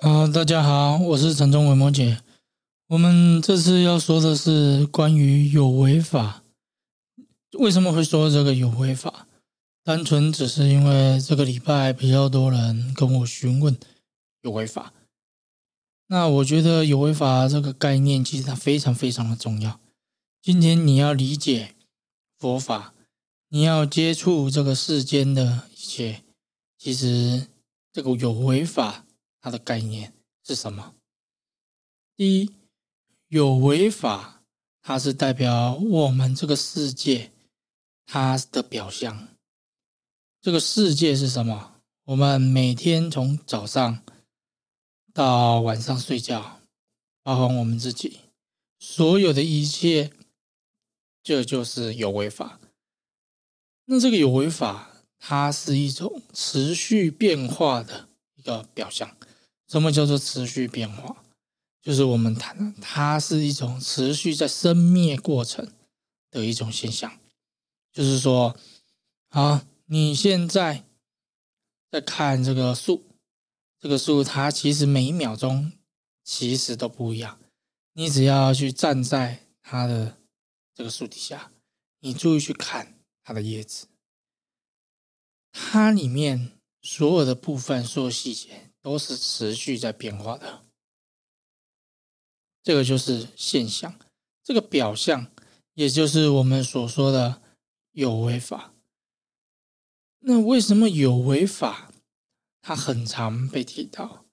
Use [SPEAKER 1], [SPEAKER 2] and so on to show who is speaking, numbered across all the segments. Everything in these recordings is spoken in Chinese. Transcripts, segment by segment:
[SPEAKER 1] 啊，大家好，我是陈忠伟摩姐。我们这次要说的是关于有为法。为什么会说这个有为法？单纯只是因为这个礼拜比较多人跟我询问有为法。那我觉得有为法这个概念其实它非常非常的重要。今天你要理解佛法，你要接触这个世间的一切，其实这个有为法。它的概念是什么？第一，有为法，它是代表我们这个世界它的表象。这个世界是什么？我们每天从早上到晚上睡觉，包括我们自己所有的一切，这就是有为法。那这个有为法，它是一种持续变化的一个表象。什么叫做持续变化？就是我们谈的，它是一种持续在生灭过程的一种现象。就是说，啊，你现在在看这个树，这个树它其实每一秒钟其实都不一样。你只要去站在它的这个树底下，你注意去看它的叶子，它里面所有的部分，所有细节。都是持续在变化的，这个就是现象，这个表象，也就是我们所说的有为法。那为什么有为法它很常被提到？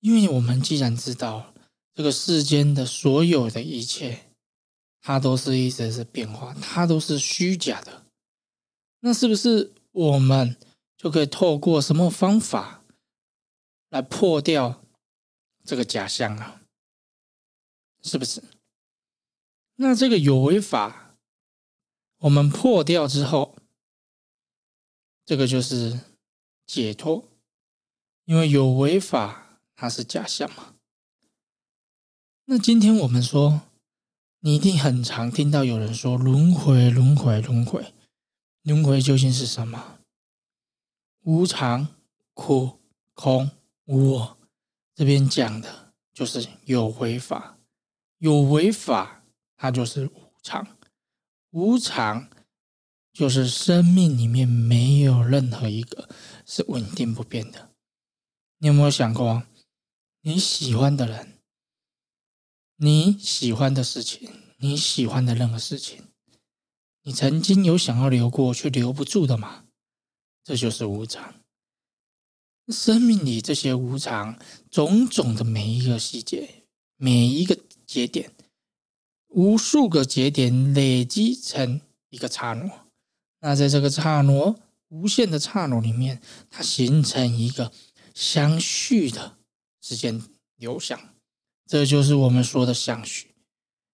[SPEAKER 1] 因为我们既然知道这个世间的所有的一切，它都是一直是变化，它都是虚假的。那是不是我们就可以透过什么方法？来破掉这个假象啊，是不是？那这个有为法，我们破掉之后，这个就是解脱，因为有为法它是假象嘛。那今天我们说，你一定很常听到有人说轮回，轮回，轮回，轮回究竟是什么？无常、苦、空。我这边讲的就是有为法，有为法它就是无常，无常就是生命里面没有任何一个是稳定不变的。你有没有想过，你喜欢的人，你喜欢的事情，你喜欢的任何事情，你曾经有想要留过却留不住的吗？这就是无常。生命里这些无常，种种的每一个细节，每一个节点，无数个节点累积成一个刹那。那在这个刹那、无限的刹那里面，它形成一个相续的时间流向，这就是我们说的相续。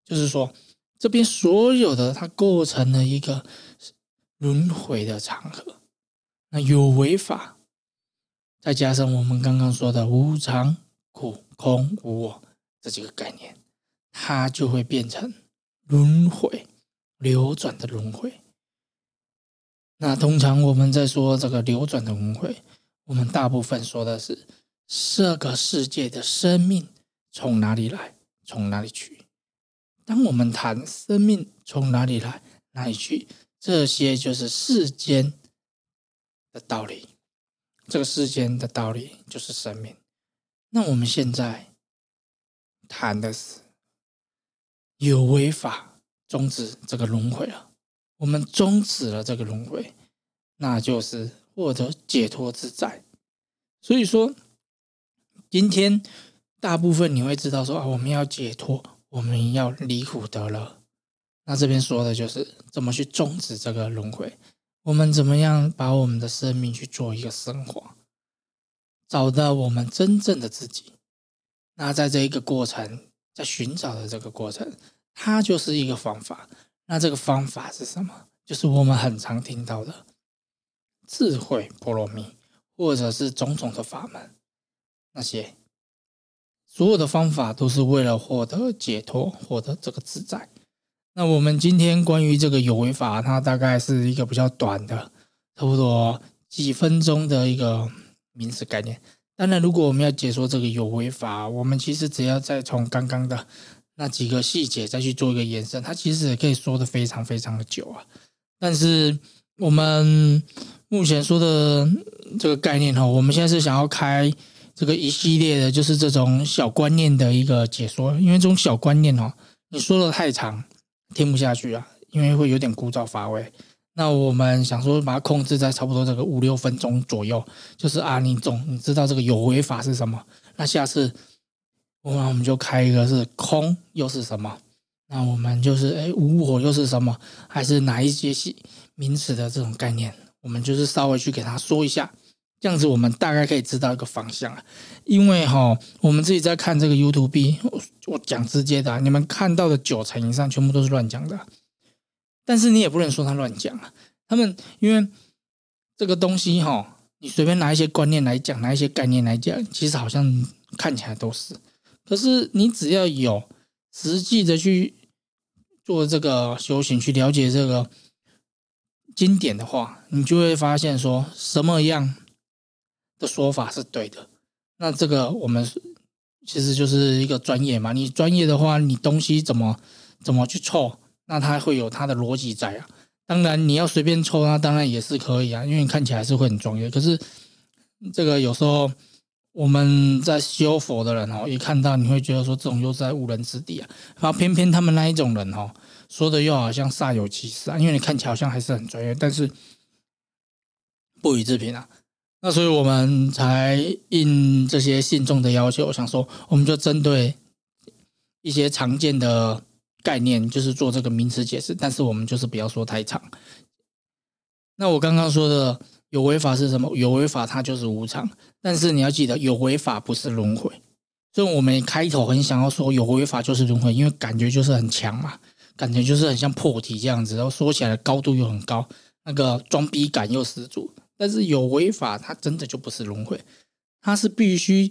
[SPEAKER 1] 就是说，这边所有的它构成了一个轮回的长河。那有为法。再加上我们刚刚说的无常、苦、空、无我这几个概念，它就会变成轮回、流转的轮回。那通常我们在说这个流转的轮回，我们大部分说的是这个世界的生命从哪里来，从哪里去。当我们谈生命从哪里来，哪里去，这些就是世间的道理。这个世间的道理就是生命。那我们现在谈的是有为法终止这个轮回了。我们终止了这个轮回，那就是获得解脱自在。所以说，今天大部分你会知道说啊，我们要解脱，我们要离苦得乐。那这边说的就是怎么去终止这个轮回。我们怎么样把我们的生命去做一个升华，找到我们真正的自己？那在这一个过程，在寻找的这个过程，它就是一个方法。那这个方法是什么？就是我们很常听到的智慧波罗蜜，或者是种种的法门。那些所有的方法都是为了获得解脱，获得这个自在。那我们今天关于这个有为法，它大概是一个比较短的，差不多几分钟的一个名词概念。当然，如果我们要解说这个有为法，我们其实只要再从刚刚的那几个细节再去做一个延伸，它其实也可以说的非常非常的久啊。但是我们目前说的这个概念哈，我们现在是想要开这个一系列的，就是这种小观念的一个解说，因为这种小观念哦，你说的太长，听不下去啊，因为会有点枯燥乏味。那我们想说，把它控制在差不多这个五六分钟左右，就是啊，你总你知道这个有为法是什么？那下次我们我们就开一个是空又是什么？那我们就是哎无我又是什么？还是哪一些系名词的这种概念？我们就是稍微去给他说一下，这样子我们大概可以知道一个方向啊。因为哈，我们自己在看这个 YouTube，我讲直接的，你们看到的九成以上全部都是乱讲的。但是你也不能说他乱讲啊，他们因为这个东西哈，你随便拿一些观念来讲，拿一些概念来讲，其实好像看起来都是。可是你只要有实际的去做这个修行，去了解这个经典的话，你就会发现说什么样的说法是对的。那这个我们其实就是一个专业嘛，你专业的话，你东西怎么怎么去凑？那它会有它的逻辑在啊，当然你要随便抽，那当然也是可以啊，因为你看起来是会很专业。可是这个有时候我们在修佛的人哦，一看到你会觉得说这种又在误人子弟啊，然后偏偏他们那一种人哦，说的又好像煞有其事啊，因为你看起来好像还是很专业，但是不予置评啊。那所以我们才应这些信众的要求，我想说我们就针对一些常见的。概念就是做这个名词解释，但是我们就是不要说太长。那我刚刚说的有违法是什么？有违法它就是无常，但是你要记得有违法不是轮回。所以我们开头很想要说有违法就是轮回，因为感觉就是很强嘛，感觉就是很像破题这样子，然后说起来高度又很高，那个装逼感又十足。但是有为法它真的就不是轮回，它是必须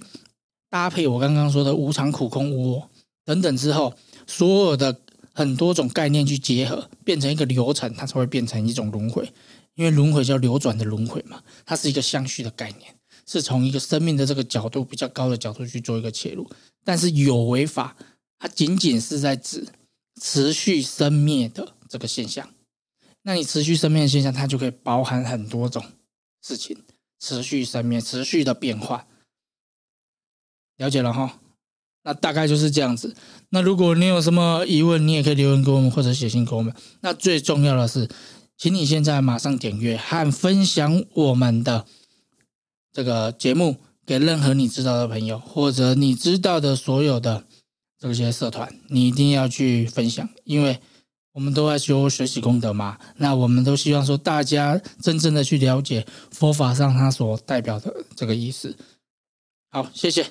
[SPEAKER 1] 搭配我刚刚说的无常、苦、空、无我等等之后。所有的很多种概念去结合，变成一个流程，它才会变成一种轮回。因为轮回叫流转的轮回嘛，它是一个相续的概念，是从一个生命的这个角度比较高的角度去做一个切入。但是有为法，它仅仅是在指持续生灭的这个现象。那你持续生灭的现象，它就可以包含很多种事情，持续生灭，持续的变化。了解了哈。那大概就是这样子。那如果你有什么疑问，你也可以留言给我们或者写信给我们。那最重要的是，请你现在马上点阅和分享我们的这个节目给任何你知道的朋友，或者你知道的所有的这些社团，你一定要去分享，因为我们都在修学习功德嘛。那我们都希望说，大家真正的去了解佛法上它所代表的这个意思。好，谢谢。